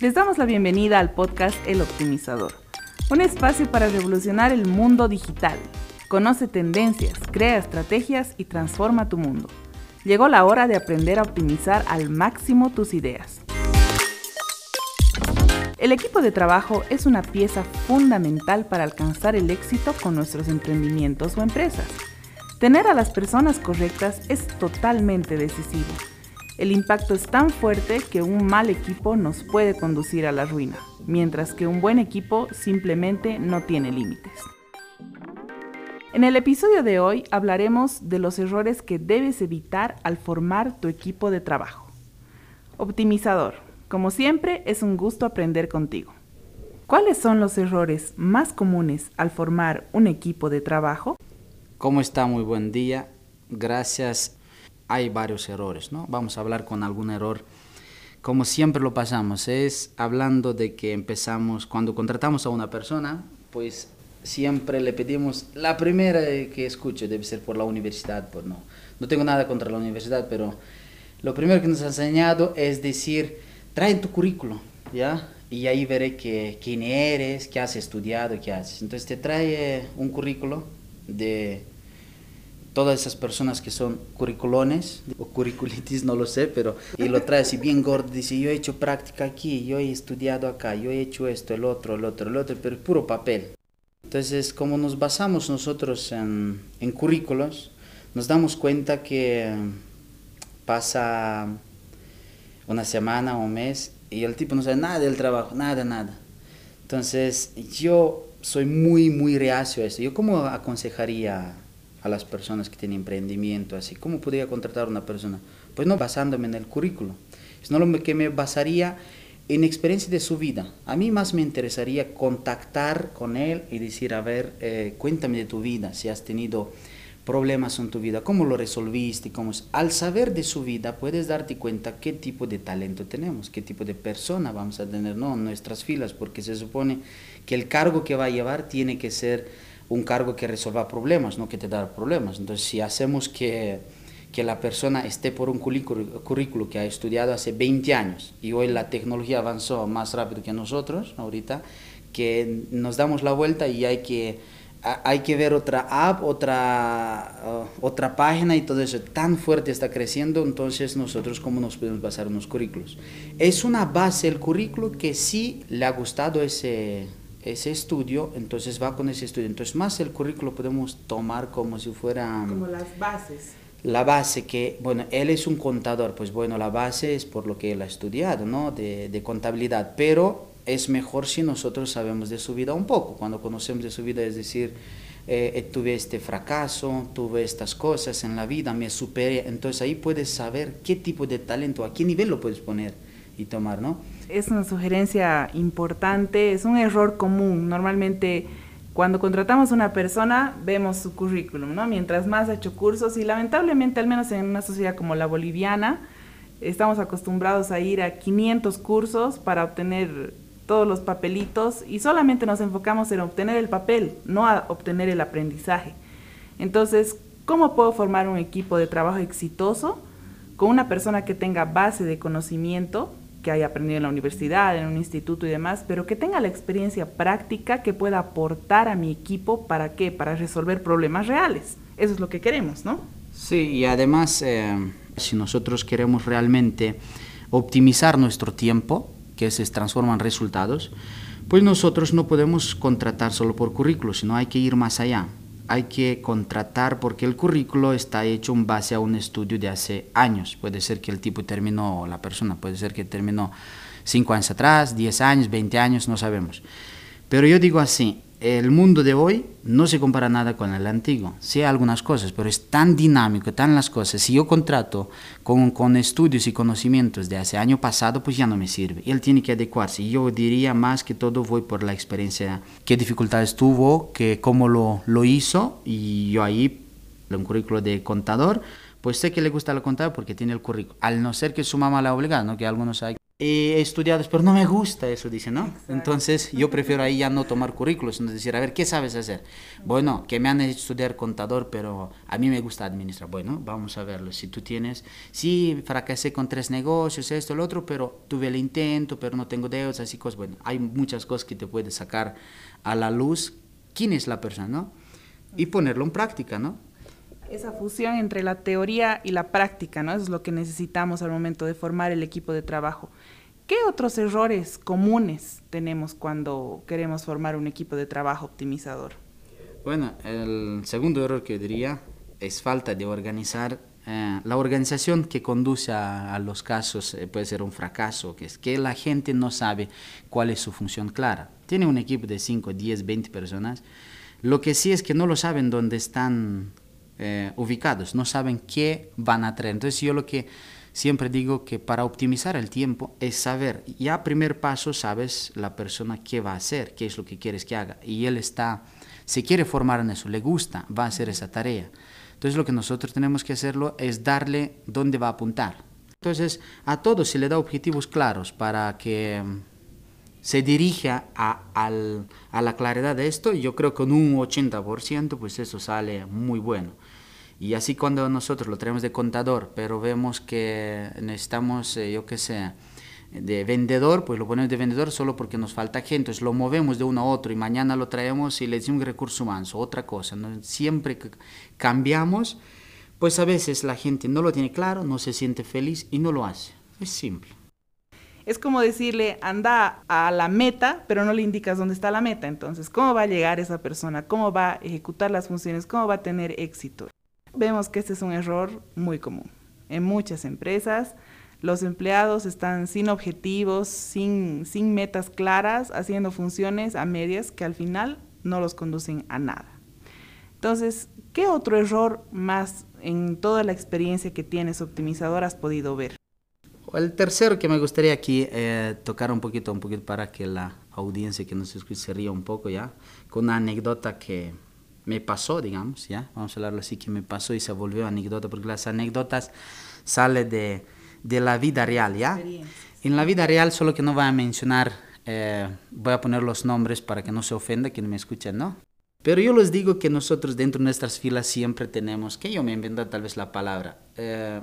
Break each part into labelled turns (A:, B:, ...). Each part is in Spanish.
A: Les damos la bienvenida al podcast El Optimizador, un espacio para revolucionar el mundo digital. Conoce tendencias, crea estrategias y transforma tu mundo. Llegó la hora de aprender a optimizar al máximo tus ideas. El equipo de trabajo es una pieza fundamental para alcanzar el éxito con nuestros emprendimientos o empresas. Tener a las personas correctas es totalmente decisivo. El impacto es tan fuerte que un mal equipo nos puede conducir a la ruina, mientras que un buen equipo simplemente no tiene límites. En el episodio de hoy hablaremos de los errores que debes evitar al formar tu equipo de trabajo. Optimizador, como siempre es un gusto aprender contigo. ¿Cuáles son los errores más comunes al formar un equipo de trabajo?
B: ¿Cómo está? Muy buen día. Gracias. Hay varios errores, ¿no? Vamos a hablar con algún error. Como siempre lo pasamos, es hablando de que empezamos, cuando contratamos a una persona, pues siempre le pedimos, la primera que escuche debe ser por la universidad, pues no. No tengo nada contra la universidad, pero lo primero que nos ha enseñado es decir, trae tu currículo, ¿ya? Y ahí veré que, quién eres, qué has estudiado, qué haces. Entonces te trae un currículo de todas esas personas que son curriculones o curriculitis, no lo sé, pero y lo trae así bien gordo, dice, yo he hecho práctica aquí, yo he estudiado acá, yo he hecho esto, el otro, el otro, el otro, pero puro papel. Entonces, como nos basamos nosotros en, en currículos, nos damos cuenta que pasa una semana un mes y el tipo no sabe nada del trabajo, nada, nada. Entonces, yo soy muy, muy reacio a eso. ¿Yo cómo aconsejaría a las personas que tienen emprendimiento así? ¿Cómo podría contratar a una persona? Pues no basándome en el currículo, sino lo que me basaría en experiencia de su vida. A mí más me interesaría contactar con él y decir, a ver, eh, cuéntame de tu vida, si has tenido problemas en tu vida, cómo lo resolviste, cómo es. Al saber de su vida puedes darte cuenta qué tipo de talento tenemos, qué tipo de persona vamos a tener ¿no? en nuestras filas, porque se supone que el cargo que va a llevar tiene que ser un cargo que resuelva problemas, no que te da problemas. Entonces, si hacemos que, que la persona esté por un currículo, que ha estudiado hace 20 años y hoy la tecnología avanzó más rápido que nosotros, ahorita, que nos damos la vuelta y hay que, hay que ver otra app, otra, uh, otra página y todo eso. Tan fuerte está creciendo, entonces nosotros cómo nos podemos basar en los currículos. Es una base el currículo que sí le ha gustado ese ese estudio, entonces va con ese estudio. Entonces, más el currículo podemos tomar como si fuera...
A: Como las bases.
B: La base que, bueno, él es un contador, pues bueno, la base es por lo que él ha estudiado, ¿no? De, de contabilidad, pero es mejor si nosotros sabemos de su vida un poco. Cuando conocemos de su vida, es decir, eh, tuve este fracaso, tuve estas cosas en la vida, me superé. Entonces ahí puedes saber qué tipo de talento, a qué nivel lo puedes poner y tomar, ¿no?
A: Es una sugerencia importante, es un error común. Normalmente cuando contratamos a una persona vemos su currículum, ¿no? Mientras más ha hecho cursos y lamentablemente, al menos en una sociedad como la boliviana, estamos acostumbrados a ir a 500 cursos para obtener todos los papelitos y solamente nos enfocamos en obtener el papel, no a obtener el aprendizaje. Entonces, ¿cómo puedo formar un equipo de trabajo exitoso con una persona que tenga base de conocimiento que haya aprendido en la universidad, en un instituto y demás, pero que tenga la experiencia práctica que pueda aportar a mi equipo para qué, para resolver problemas reales. Eso es lo que queremos, ¿no?
B: Sí, y además, eh, si nosotros queremos realmente optimizar nuestro tiempo, que se transforma en resultados, pues nosotros no podemos contratar solo por currículo, sino hay que ir más allá hay que contratar porque el currículo está hecho en base a un estudio de hace años. Puede ser que el tipo terminó, la persona, puede ser que terminó 5 años atrás, 10 años, 20 años, no sabemos. Pero yo digo así, el mundo de hoy no se compara nada con el antiguo. Sí, algunas cosas, pero es tan dinámico, tan las cosas. Si yo contrato con, con estudios y conocimientos de hace año pasado, pues ya no me sirve. Él tiene que adecuarse. Yo diría más que todo voy por la experiencia, qué dificultades tuvo, que cómo lo, lo hizo, y yo ahí, un currículo de contador, pues sé que le gusta el contador porque tiene el currículo. Al no ser que su mamá la obliga, ¿no? Que algunos hay he estudiado, pero no me gusta eso, dice, ¿no? Entonces yo prefiero ahí ya no tomar currículos, sino decir, a ver, ¿qué sabes hacer? Bueno, que me han hecho estudiar contador, pero a mí me gusta administrar. Bueno, vamos a verlo. Si tú tienes, sí, fracasé con tres negocios, esto, lo otro, pero tuve el intento, pero no tengo deudas, así cosas. Bueno, hay muchas cosas que te puedes sacar a la luz quién es la persona, ¿no? Y ponerlo en práctica, ¿no?
A: Esa fusión entre la teoría y la práctica, ¿no? Eso es lo que necesitamos al momento de formar el equipo de trabajo. ¿Qué otros errores comunes tenemos cuando queremos formar un equipo de trabajo optimizador?
B: Bueno, el segundo error que diría es falta de organizar. Eh, la organización que conduce a, los casos eh, puede ser un fracaso, que es que la gente no sabe cuál es su función clara. Tiene un equipo de 5, 10, 20 personas. Lo que sí es que no lo saben dónde están eh, ubicados, no saben qué van a traer. Entonces yo lo que siempre digo que para optimizar el tiempo es saber, ya primer paso sabes la persona qué va a hacer, qué es lo que quieres que haga. Y él está, se quiere formar en eso, le gusta, va a hacer esa tarea. Entonces lo que nosotros tenemos que hacerlo es darle dónde va a apuntar. Entonces a todos se le da objetivos claros para que mm, se dirija a, a la claridad de esto y yo creo que con un 80% pues eso sale muy bueno. Y así cuando nosotros lo traemos de contador, pero vemos que necesitamos, eh, yo qué sé, de vendedor, pues lo ponemos de vendedor solo porque nos falta gente, entonces lo movemos de uno a otro y mañana lo traemos y le decimos recurso humano, otra cosa, ¿no? siempre que cambiamos, pues a veces la gente no lo tiene claro, no se siente feliz y no lo hace, es simple.
A: Es como decirle, anda a la meta, pero no le indicas dónde está la meta. Entonces, ¿cómo va a llegar esa persona? ¿Cómo va a ejecutar las funciones? ¿Cómo va a tener éxito? Vemos que este es un error muy común. En muchas empresas, los empleados están sin objetivos, sin, sin metas claras, haciendo funciones a medias que al final no los conducen a nada. Entonces, ¿qué otro error más en toda la experiencia que tienes optimizador has podido ver?
B: El tercero que me gustaría aquí eh, tocar un poquito, un poquito para que la audiencia que nos escuche se ría un poco ya, con una anécdota que me pasó, digamos, ¿ya? Vamos a hablarlo así, que me pasó y se volvió anécdota, porque las anécdotas salen de, de la vida real, ¿ya? En la vida real, solo que no voy a mencionar, eh, voy a poner los nombres para que no se ofenda quien me escuche, ¿no? Pero yo les digo que nosotros dentro de nuestras filas siempre tenemos, que yo me invento tal vez la palabra, eh,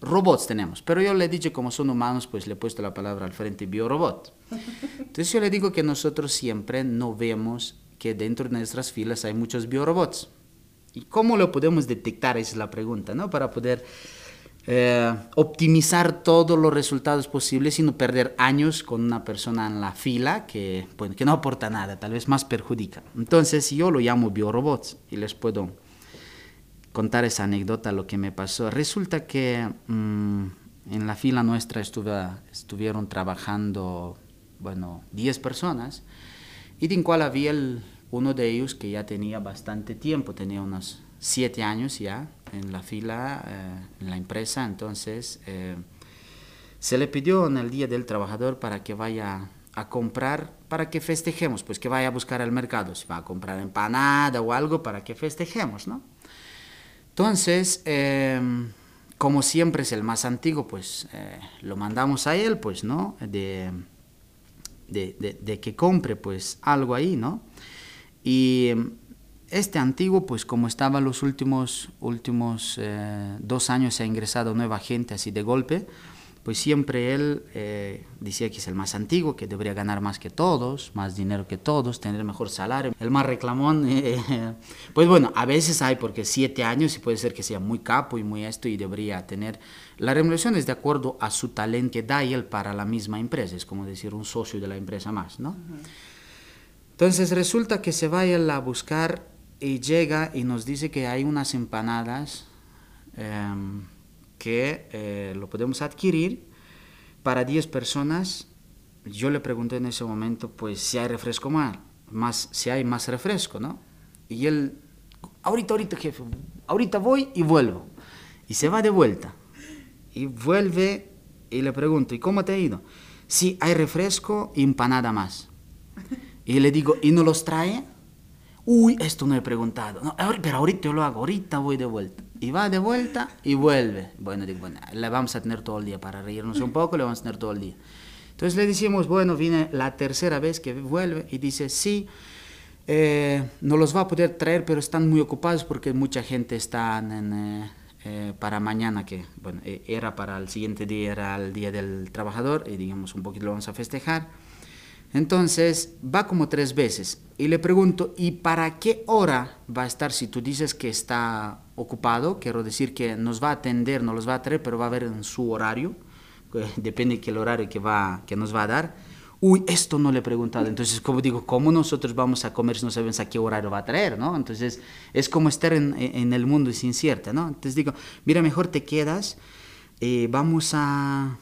B: robots tenemos, pero yo le he dicho como son humanos, pues le he puesto la palabra al frente, biorobot. Entonces yo le digo que nosotros siempre no vemos que dentro de nuestras filas hay muchos biorobots. ¿Y cómo lo podemos detectar? Esa es la pregunta, ¿no? Para poder eh, optimizar todos los resultados posibles no perder años con una persona en la fila que, pues, que no aporta nada, tal vez más perjudica. Entonces yo lo llamo biorobots y les puedo contar esa anécdota, lo que me pasó. Resulta que mm, en la fila nuestra estuve, estuvieron trabajando, bueno, 10 personas y en cual había uno de ellos que ya tenía bastante tiempo, tenía unos siete años ya en la fila, eh, en la empresa, entonces eh, se le pidió en el Día del Trabajador para que vaya a comprar, para que festejemos, pues que vaya a buscar al mercado, si va a comprar empanada o algo para que festejemos, ¿no? Entonces, eh, como siempre es el más antiguo, pues lo mandamos a él, pues, ¿no? De, de, que compre pues algo ahí, ¿no? Y este antiguo, pues como estaba los últimos, últimos eh, dos años, se ha ingresado nueva gente así de golpe, pues siempre él eh, decía que es el más antiguo, que debería ganar más que todos, más dinero que todos, tener mejor salario, el más reclamón. Eh, pues bueno, a veces hay porque siete años y puede ser que sea muy capo y muy esto y debería tener... La remuneración es de acuerdo a su talento que da él para la misma empresa, es como decir un socio de la empresa más, ¿no? Entonces resulta que se va él a buscar y llega y nos dice que hay unas empanadas. Em, que eh, lo podemos adquirir para 10 personas. Yo le pregunté en ese momento, pues si hay refresco más, más si hay más refresco, ¿no? Y él, ahorita, ahorita, jefe, ahorita voy y vuelvo. Y se va de vuelta. Y vuelve y le pregunto, ¿y cómo te ha ido? Sí, hay refresco y empanada más. Y le digo, ¿y no los trae? Uy, esto no he preguntado. No, pero ahorita yo lo hago, ahorita voy de vuelta. Y va de vuelta y vuelve. Bueno, digo, bueno, le vamos a tener todo el día para reírnos un poco, le vamos a tener todo el día. Entonces le decimos, bueno, viene la tercera vez que vuelve y dice, sí, eh, no los va a poder traer, pero están muy ocupados porque mucha gente está eh, eh, para mañana, que bueno, era para el siguiente día, era el Día del Trabajador, y digamos un poquito lo vamos a festejar. Entonces va como tres veces y le pregunto, ¿y para qué hora va a estar si tú dices que está ocupado? Quiero decir que nos va a atender, no los va a traer, pero va a ver en su horario, depende del horario que, va, que nos va a dar. Uy, esto no le he preguntado. Entonces, como digo, ¿cómo nosotros vamos a comer si no sabemos a qué horario va a traer? ¿no? Entonces, es como estar en, en el mundo es incierto. ¿no? Entonces digo, mira, mejor te quedas, eh, vamos, a,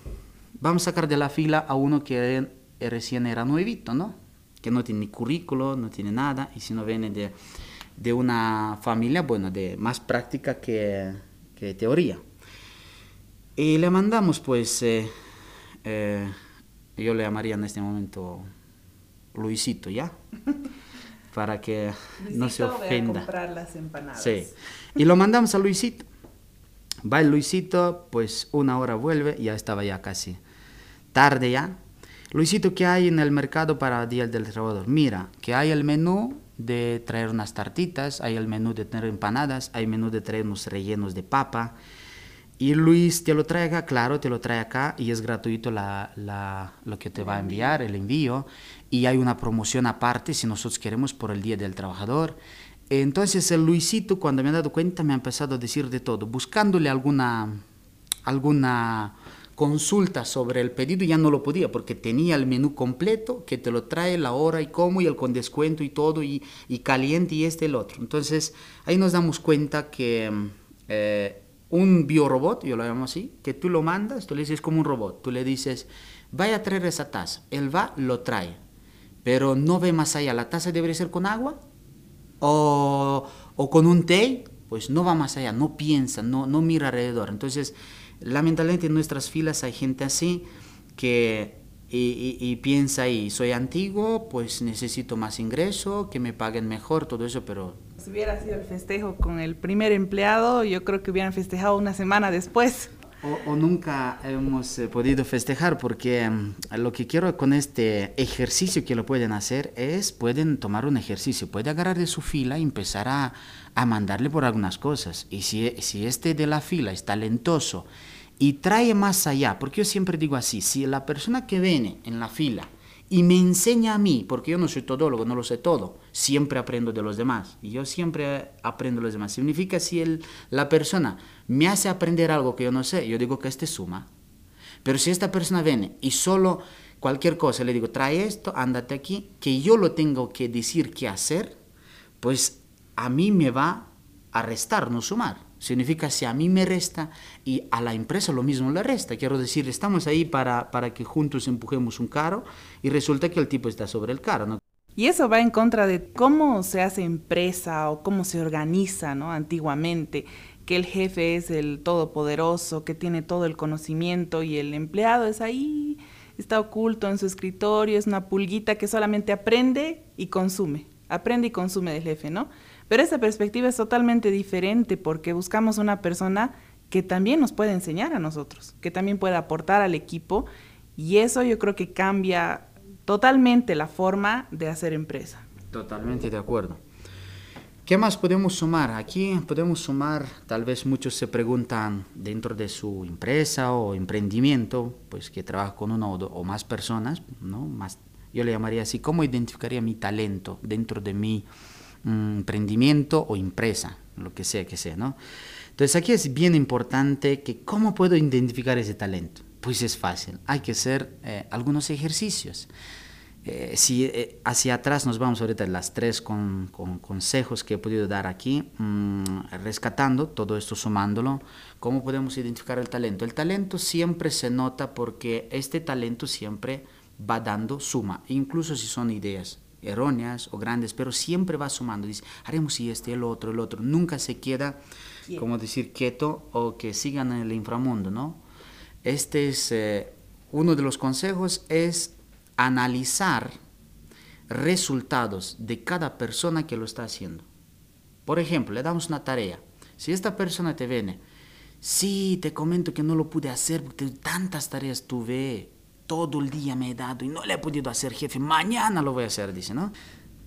B: vamos a sacar de la fila a uno que recién era nuevito, ¿no? Que no tiene ni currículo, no tiene nada, y si no viene de, de una familia, bueno, de más práctica que, que teoría. Y le mandamos, pues, eh, eh, yo le llamaría en este momento Luisito, ¿ya? Para que no se ofenda.
A: a comprar las empanadas.
B: Sí. Y lo mandamos a Luisito. Va el Luisito, pues una hora vuelve, ya estaba ya casi tarde ya. Luisito, ¿qué hay en el mercado para Día del Trabajador? Mira, que hay el menú de traer unas tartitas, hay el menú de tener empanadas, hay menú de traer unos rellenos de papa. Y Luis te lo trae claro, te lo trae acá y es gratuito la, la, lo que te va a enviar, el envío. Y hay una promoción aparte si nosotros queremos por el Día del Trabajador. Entonces el Luisito, cuando me ha dado cuenta, me ha empezado a decir de todo, buscándole alguna, alguna consulta sobre el pedido ya no lo podía porque tenía el menú completo que te lo trae la hora y cómo y el con descuento y todo y, y caliente y este el otro. Entonces ahí nos damos cuenta que eh, un biorobot, yo lo llamo así, que tú lo mandas, tú le dices como un robot, tú le dices, vaya a traer esa taza, él va, lo trae, pero no ve más allá, la taza debería ser con agua o, o con un té, pues no va más allá, no piensa, no, no mira alrededor. Entonces, Lamentablemente en nuestras filas hay gente así que y, piensa y soy antiguo, pues necesito más ingreso, que me paguen mejor, todo eso, pero...
A: Si hubiera sido el festejo con el primer empleado, yo creo que hubieran festejado una semana después.
B: O, nunca hemos eh, podido festejar porque mm, lo que quiero con este ejercicio que lo pueden hacer es, pueden tomar un ejercicio, puede agarrar de su fila y empezar a, a mandarle por algunas cosas. Y si, si este de la fila es talentoso y trae más allá, porque yo siempre digo así, si la persona que viene en la fila y me enseña a mí, porque yo no soy todólogo, no lo sé todo, siempre aprendo de los demás, y yo siempre aprendo de los demás. Significa si el, la persona me hace aprender algo que yo no sé, yo digo que este suma. Pero si esta persona viene y solo cualquier cosa le digo, trae esto, ándate aquí, que yo lo tengo que decir qué hacer, pues a mí me va a restar, no sumar. Significa si a mí me resta y a la empresa lo mismo le resta. Quiero decir, estamos ahí para, para que juntos empujemos un carro y resulta que el tipo está sobre el carro.
A: Y eso va en contra de cómo se hace empresa o cómo se organiza ¿no? antiguamente, que el jefe es el todopoderoso, que tiene todo el conocimiento y el empleado es ahí, está oculto en su escritorio, es una pulguita que solamente aprende y consume, aprende y consume del jefe, ¿no? Pero esa perspectiva es totalmente diferente porque buscamos una persona que también nos puede enseñar a nosotros, que también puede aportar al equipo y eso yo creo que cambia totalmente la forma de hacer empresa.
B: Totalmente de acuerdo. ¿Qué más podemos sumar? Aquí podemos sumar, tal vez muchos se preguntan dentro de su empresa o emprendimiento, pues que trabaja con una o, más personas, ¿no? Más, yo le llamaría así, ¿cómo identificaría mi talento dentro de mi emprendimiento o empresa, lo que sea que sea, ¿no? Entonces aquí es bien importante que cómo puedo identificar ese talento. Pues es fácil, hay que hacer eh, algunos ejercicios. Eh, si eh, hacia atrás nos vamos ahorita las tres con, consejos que he podido dar aquí, mm, rescatando todo esto, sumándolo, ¿cómo podemos identificar el talento? El talento siempre se nota porque este talento siempre va dando suma, incluso si son ideas erróneas o grandes, pero siempre va sumando. Dice, haremos y este, el otro, el otro. Nunca se queda, como decir, quieto o que sigan en el inframundo, ¿no? Este es eh, uno de los consejos, es analizar resultados de cada persona que lo está haciendo. Por ejemplo, le damos una tarea. Si esta persona te viene, sí, te comento que no lo pude hacer porque tantas tareas tuve, todo el día me he dado y no le he podido hacer, jefe, mañana lo voy a hacer, dice, ¿no?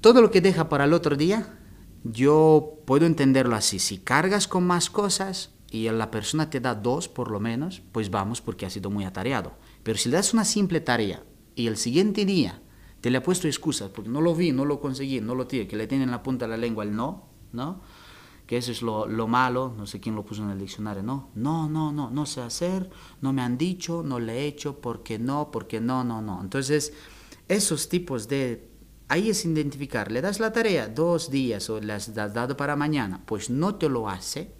B: Todo lo que deja para el otro día, yo puedo entenderlo así. Si cargas con más cosas y la persona te da dos por lo menos, pues vamos porque ha sido muy atareado. Pero si le das una simple tarea y el siguiente día te le ha puesto excusas porque no lo vi, no lo conseguí, no lo tiene, que le tiene en la punta de la lengua el no, ¿no? Que eso es lo, lo, malo, no sé quién lo puso en el diccionario, no, no, no, no, no sé hacer, no me han dicho, no le he hecho, porque no, porque no, no, no. Entonces, esos tipos de... Ahí es identificar, le das la tarea dos días o le has dado para mañana, pues no te lo hace,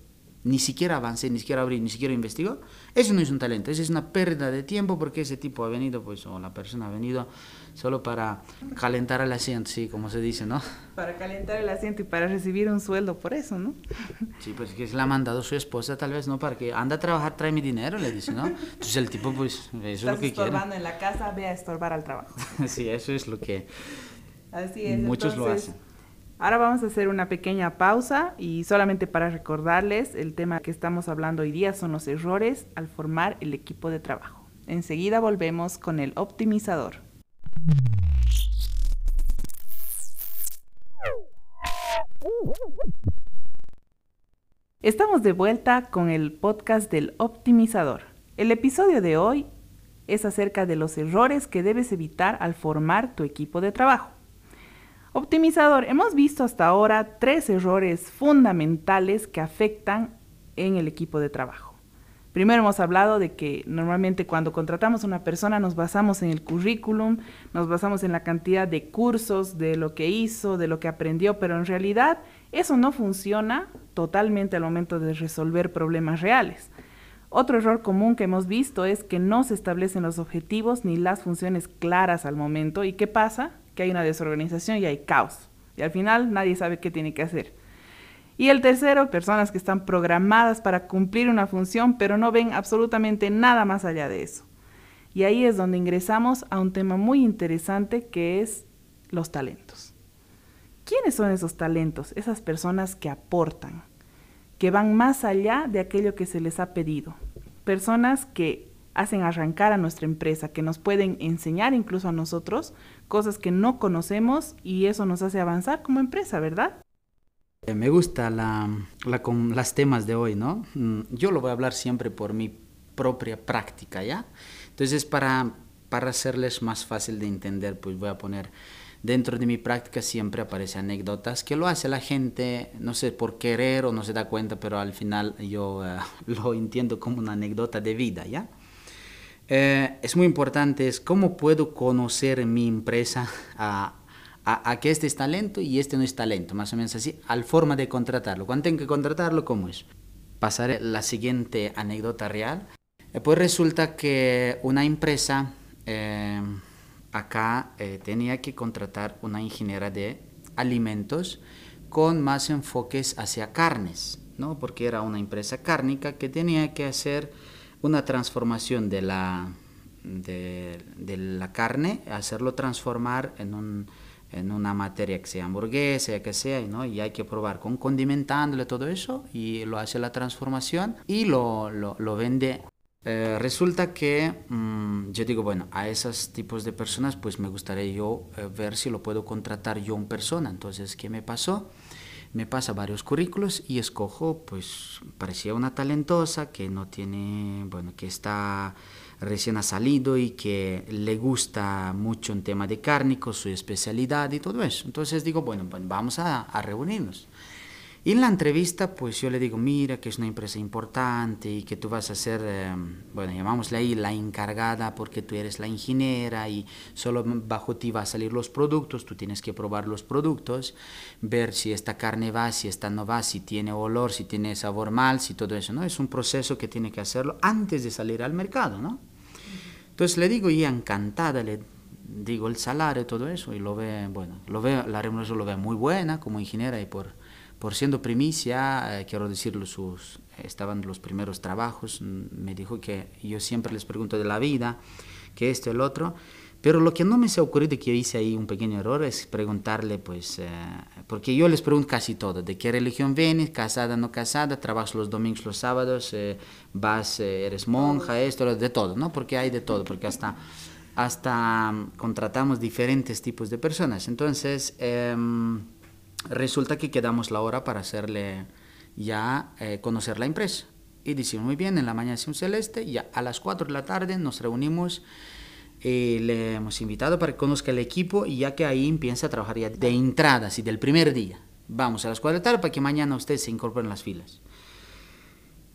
B: ni siquiera avancé, ni siquiera abrí, ni siquiera investigó, eso no es un talento, eso es una pérdida de tiempo porque ese tipo ha venido, pues, o la persona ha venido solo para calentar el asiento, sí, como se dice, ¿no?
A: Para calentar el asiento y para recibir un sueldo por eso, ¿no?
B: Sí, pues que se la ha mandado su esposa tal vez, ¿no? Para que anda a trabajar, trae mi dinero, le dice, ¿no? Entonces el tipo, pues, eso es lo que quiere.
A: estorbando en la casa, ve a estorbar al trabajo.
B: sí, eso es lo que
A: Así es,
B: muchos lo hacen.
A: Ahora vamos a hacer una pequeña pausa y solamente para recordarles, el tema que estamos hablando hoy día son los errores al formar el equipo de trabajo. Enseguida volvemos con el optimizador. Estamos de vuelta con el podcast del optimizador. El episodio de hoy es acerca de los errores que debes evitar al formar tu equipo de trabajo. Optimizador, hemos visto hasta ahora tres errores fundamentales que afectan en el equipo de trabajo. Primero hemos hablado de que normalmente cuando contratamos a una persona nos basamos en el currículum, nos basamos en la cantidad de cursos, de lo que hizo, de lo que aprendió, pero en realidad eso no funciona totalmente al momento de resolver problemas reales. Otro error común que hemos visto es que no se establecen los objetivos ni las funciones claras al momento. ¿Y qué pasa? Que hay una desorganización y hay caos. Y al final nadie sabe qué tiene que hacer. Y el tercero, personas que están programadas para cumplir una función, pero no ven absolutamente nada más allá de eso. Y ahí es donde ingresamos a un tema muy interesante que es los talentos. ¿Quiénes son esos talentos? Esas personas que aportan, que van más allá de aquello que se les ha pedido. Personas que hacen arrancar a nuestra empresa, que nos pueden enseñar incluso a nosotros cosas que no conocemos y eso nos hace avanzar como empresa, ¿verdad?
B: Eh, Me gusta la, la, con las temas de hoy, ¿no? Mm, Yo lo voy a hablar siempre por mi propia práctica, ¿ya? Entonces, para, para hacerles más fácil de entender, pues voy a poner, dentro de mi práctica siempre aparecen anécdotas que lo hace la gente, no sé, por querer o no se da cuenta, pero al final yo eh, lo entiendo como una anécdota de vida, ¿ya? Eh, es muy importante, es cómo puedo conocer mi empresa a, a, a, que este es talento y este no es talento, más o menos así, al forma de contratarlo. Cuando tengo que contratarlo, ¿cómo es? Pasaré la siguiente anécdota real. Eh, pues resulta que una empresa eh, acá eh, tenía que contratar una ingeniera de alimentos con más enfoques hacia carnes, ¿no? porque era una empresa cárnica que tenía que hacer una transformación de la, de, la carne, hacerlo transformar en, un, en una materia que sea hamburguesa, que sea, ¿no? y hay que probar con condimentándole todo eso, y lo hace la transformación y lo, lo, vende. Eh, resulta que mmm, yo digo, bueno, a esos tipos de personas pues me gustaría yo eh, ver si lo puedo contratar yo en persona. Entonces, ¿qué me pasó? Me pasa varios currículos y escojo, pues parecía una talentosa que no tiene, bueno, que está recién ha salido y que le gusta mucho un tema de cárnicos, su especialidad y todo eso. Entonces digo, bueno, vamos a reunirnos. Y en la entrevista, pues yo le digo, mira, que es una empresa importante y que tú vas a ser, eh, bueno, llamámosle ahí la encargada porque tú eres la ingeniera y solo bajo ti va a salir los productos, tú tienes que probar los productos, ver si esta carne va, si esta no va, si tiene olor, si tiene sabor mal, si todo eso, ¿no? Es un proceso que tiene que hacerlo antes de salir al mercado, ¿no? Entonces le digo, y encantada, le digo el salario todo eso, y lo ve, bueno, lo ve, la remuneración lo ve muy buena como ingeniera y por por siendo primicia, eh, quiero decirlo, sus, estaban los primeros trabajos, me dijo que yo siempre les pregunto de la vida, que esto, el otro, Pero lo que no me se ha ocurrido que hice ahí un pequeño error es preguntarle, pues, eh, porque yo les pregunto casi todo, de qué religión vienes, casada, no casada, trabajas los domingos, los sábados, eh, vas, eres monja, esto, de todo, ¿no? Porque hay de todo, porque hasta, hasta mm, contratamos diferentes tipos de personas. Entonces, em, resulta que quedamos la hora para hacerle ya conocer la empresa. Y decimos, muy bien, en la mañana es un celeste, y a las 4 de la tarde nos reunimos eh, le hemos invitado para que conozca el equipo y ya que ahí empieza a trabajar ya de entrada, así del primer día. Vamos a las 4 de la tarde para que mañana usted se incorpore en las filas.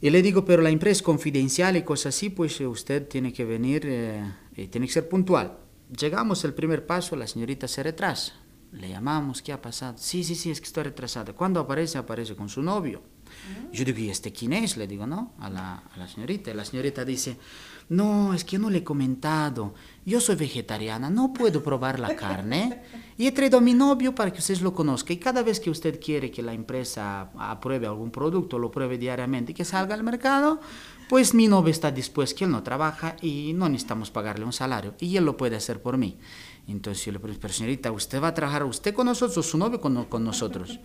B: Y le digo, pero la empresa es confidencial y cosas así, pues eh, usted tiene que venir, eh, tiene que ser puntual. Llegamos el primer paso, la señorita se retrasa. Le llamamos, ¿qué ha pasado? Sí, sí, sí, es que estoy retrasada. ¿Cuándo aparece? Aparece con su novio. Yo digo, ¿y este quién es? Le digo, ¿no? A la, a la señorita. Y la señorita dice, no, es que no le he comentado. Yo soy vegetariana, no puedo probar la carne. Y he traído a mi novio para que usted lo conozca. Y cada vez que usted quiere que la empresa apruebe algún producto, lo pruebe diariamente y que salga al mercado, pues mi novio está dispuesto, que él no trabaja y no necesitamos pagarle un salario. Y él lo puede hacer por mí. Entonces yo le pregunto, pero señorita, ¿usted va a trabajar usted con nosotros o su novio con, con nosotros?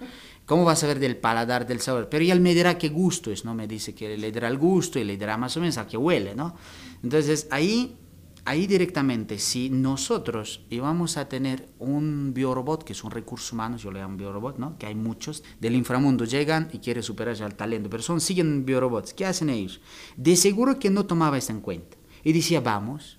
B: ¿Cómo va a saber del paladar, del sabor? Pero él me dirá qué gusto es, ¿no? Me dice que le dará el gusto y le dirá más o menos a qué huele, ¿no? Entonces ahí, ahí directamente, si nosotros íbamos a tener un biorobot, que es un recurso humano, yo le llamo biorobot, ¿no? Que hay muchos del inframundo, llegan y quieren superarse al talento, pero son, siguen biorobots. ¿Qué hacen ellos? De seguro que no tomaba esto en cuenta. Y decía, vamos,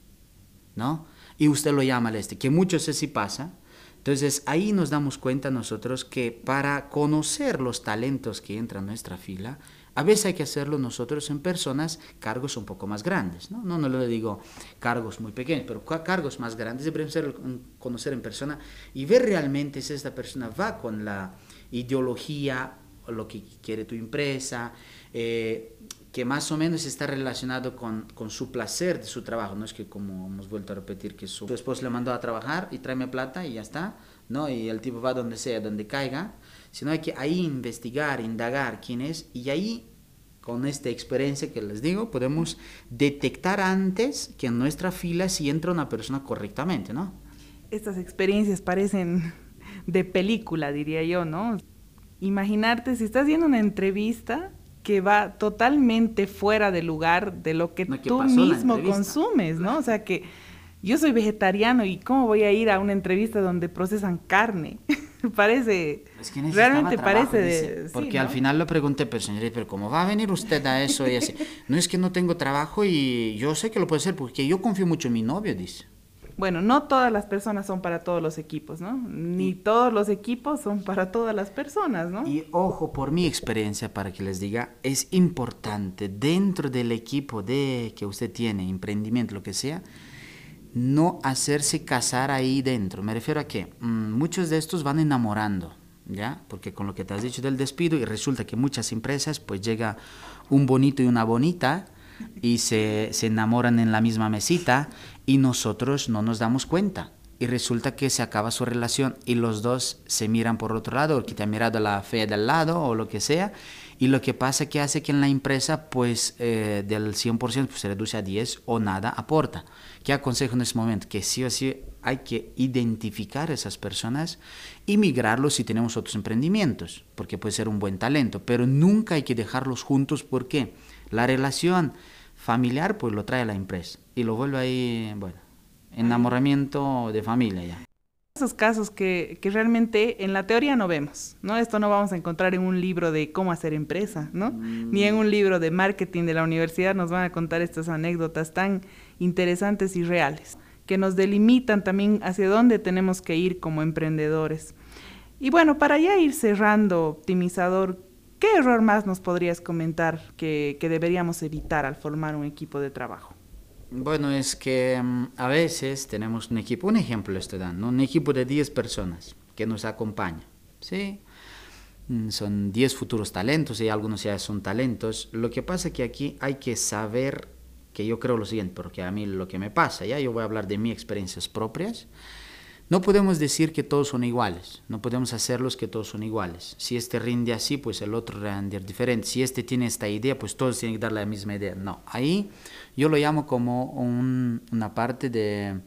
B: ¿no? Y usted lo llama al este, que muchos así pasa. Entonces ahí nos damos cuenta nosotros que para conocer los talentos que entran en nuestra fila, a veces hay que hacerlo nosotros en personas, cargos un poco más grandes, ¿no? No, no le digo cargos muy pequeños, pero cargos más grandes, debemos conocer en persona y ver realmente si esta persona va con la ideología, lo que quiere tu empresa, eh, que más o menos está relacionado con, con, su placer de su trabajo. No es que como hemos vuelto a repetir que su, esposo le mandó a trabajar y tráeme plata y ya está, ¿no? Y el tipo va donde sea, donde caiga, sino hay que ahí investigar, indagar quién es y ahí con esta experiencia que les digo, podemos detectar antes que en nuestra fila si entra una persona correctamente, ¿no?
A: Estas experiencias parecen de película, diría yo, ¿no? Imaginarte si estás viendo una entrevista que va totalmente fuera de lugar de lo que tú mismo consumes, ¿no? O sea que yo soy vegetariano y cómo voy a ir a una entrevista donde procesan carne. parece, realmente parece de,
B: porque al final lo pregunté, pero señorita, pero cómo va a venir usted a eso y así. no es que no tengo trabajo y yo sé que lo puede hacer porque yo confío mucho en mi novio, dice
A: bueno, no todas las personas son para todos los equipos, ¿no? Ni todos los equipos son para todas las personas, ¿no?
B: Y ojo, por mi experiencia, para que les diga, es importante dentro del equipo de que usted tiene, emprendimiento, lo que sea, no hacerse casar ahí dentro. Me refiero a que mm, muchos de estos van enamorando, ¿ya? Porque con lo que te has dicho del despido y resulta que muchas empresas, pues llega un bonito y una bonita y se, se enamoran en la misma mesita y nosotros no nos damos cuenta. Y resulta que se acaba su relación y los dos se miran por otro lado, o que te ha mirado la fea del lado o lo que sea. Y lo que pasa que hace que en la empresa, pues eh, del 100% pues, se reduce a 10 o nada aporta. ¿Qué aconsejo en ese momento? Que sí o sí hay que identificar a esas personas y migrarlos si tenemos otros emprendimientos, porque puede ser un buen talento, pero nunca hay que dejarlos juntos porque la relación familiar pues lo trae a la empresa y lo vuelve ahí, bueno, enamoramiento de familia ya.
A: Esos casos que, que, realmente en la teoría no vemos, ¿no? Esto no vamos a encontrar en un libro de cómo hacer empresa, ¿no? Mm. Ni en un libro de marketing de la universidad nos van a contar estas anécdotas tan interesantes y reales, que nos delimitan también hacia dónde tenemos que ir como emprendedores. Y bueno, para ya ir cerrando, optimizador, ¿Qué error más nos podrías comentar que, deberíamos evitar al formar un equipo de trabajo?
B: Bueno, es que mm, a veces tenemos un equipo, un ejemplo estoy dando, un equipo de 10 personas que nos acompaña, ¿sí? Mm, son 10 futuros talentos y algunos ya son talentos. Lo que pasa es que aquí hay que saber que yo creo lo siguiente, porque a mí lo que me pasa, ya yo voy a hablar de mis experiencias propias, no podemos decir que todos son iguales, no podemos hacerlos que todos son iguales. Si este rinde así, pues el otro rinde diferente. Si este tiene esta idea, pues todos tienen que dar la misma idea. No, ahí yo lo llamo como una parte de,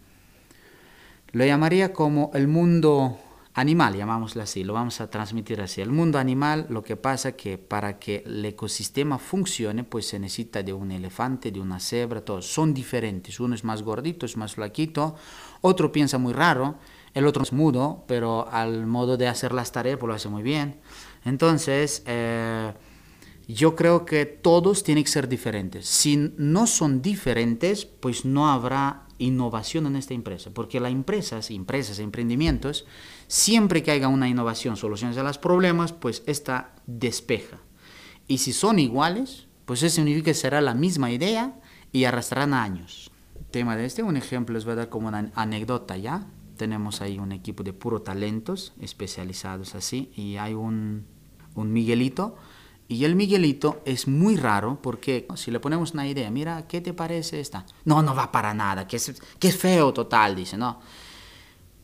B: Lo llamaría como el mundo animal, llamámoslo así, lo vamos a transmitir así. El mundo animal, lo que pasa que para que el ecosistema funcione, pues se necesita de un elefante, de una cebra, todos son diferentes. Uno es más gordito, es más flaquito, otro piensa muy raro, el otro es mudo, pero al modo de hacer las tareas pues lo hace muy bien. Entonces, eh, yo creo que todos tienen que ser diferentes. Si no son diferentes, pues no habrá innovación en esta empresa, porque las empresas, empresas, emprendimientos, siempre que haya una innovación, soluciones a los problemas, pues esta despeja. Y si son iguales, pues eso significa que será la misma idea y arrastrarán años. Tema de este, un ejemplo a dar como una anécdota ya. Tenemos ahí un equipo de puro talentos especializados así y hay un, un Miguelito y el Miguelito es muy raro porque si le ponemos una idea, mira, ¿qué te parece esta? No, no va para nada, que es, que es feo total, dice, no.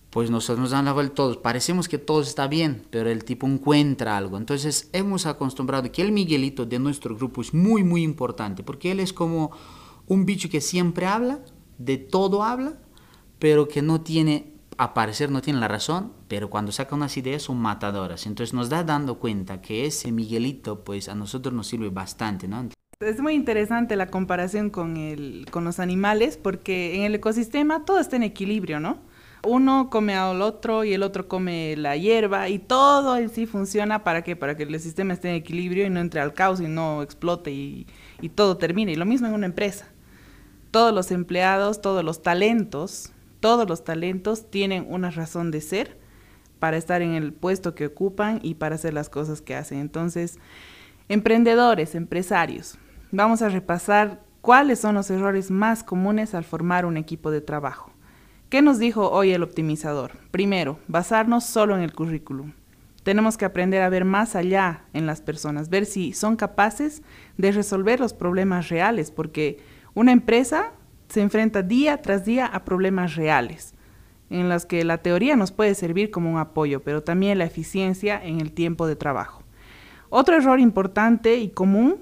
B: Pues nosotros nos dan la vuelta todos, parecemos que todo está bien, pero el tipo encuentra algo. Entonces hemos acostumbrado que el Miguelito de nuestro grupo es muy, muy importante, porque él es como un bicho que siempre habla, de todo habla, pero que no tiene aparecer no tiene la razón, pero cuando saca unas ideas son matadoras. Entonces nos da dando cuenta que ese Miguelito, pues a nosotros nos sirve bastante, ¿no?
A: Es muy interesante la comparación con, el, con los animales, porque en el ecosistema todo está en equilibrio, ¿no? Uno come al otro y el otro come la hierba y todo en sí funciona para que para que el sistema esté en equilibrio y no entre al caos y no explote y, y todo termine. Y lo mismo en una empresa. Todos los empleados, todos los talentos todos los talentos tienen una razón de ser para estar en el puesto que ocupan y para hacer las cosas que hacen. Entonces, emprendedores, empresarios, vamos a repasar cuáles son los errores más comunes al formar un equipo de trabajo. ¿Qué nos dijo hoy el optimizador? Primero, basarnos solo en el currículum. Tenemos que aprender a ver más allá en las personas, ver si son capaces de resolver los problemas reales, porque una empresa se enfrenta día tras día a problemas reales, en los que la teoría nos puede servir como un apoyo, pero también la eficiencia en el tiempo de trabajo. Otro error importante y común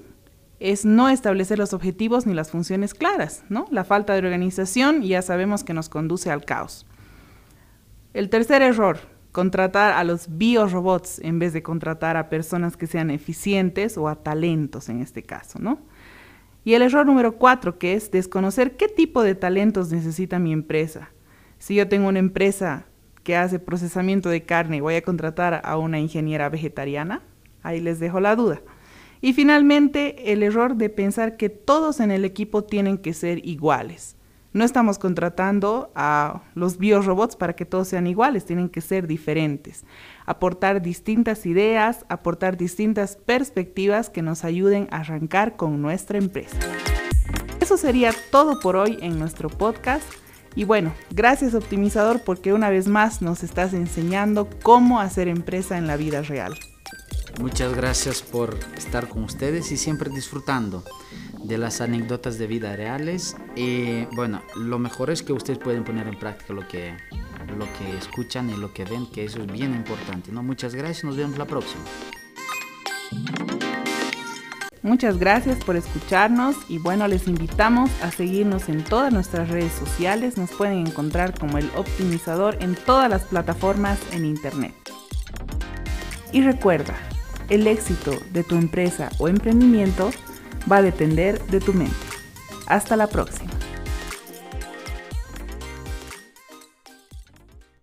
A: es no establecer los objetivos ni las funciones claras, ¿no? La falta de organización ya sabemos que nos conduce al caos. El tercer error, contratar a los biorobots en vez de contratar a personas que sean eficientes o a talentos en este caso, ¿no? Y el error número cuatro, que es desconocer qué tipo de talentos necesita mi empresa. Si yo tengo una empresa que hace procesamiento de carne y voy a contratar a una ingeniera vegetariana, ahí les dejo la duda. Y finalmente, el error de pensar que todos en el equipo tienen que ser iguales. No estamos contratando a los biorobots para que todos sean iguales, tienen que ser diferentes. Aportar distintas ideas, aportar distintas perspectivas que nos ayuden a arrancar con nuestra empresa. Eso sería todo por hoy en nuestro podcast. Y bueno, gracias optimizador porque una vez más nos estás enseñando cómo hacer empresa en la vida real.
B: Muchas gracias por estar con ustedes y siempre disfrutando de las anécdotas de vida reales. Y bueno, lo mejor es que ustedes pueden poner en práctica lo que, lo que escuchan y lo que ven, que eso es bien importante. ¿no? Muchas gracias, nos vemos la próxima.
A: Muchas gracias por escucharnos y bueno, les invitamos a seguirnos en todas nuestras redes sociales. Nos pueden encontrar como el optimizador en todas las plataformas en Internet. Y recuerda, el éxito de tu empresa o emprendimiento va a depender de tu mente. Hasta la próxima.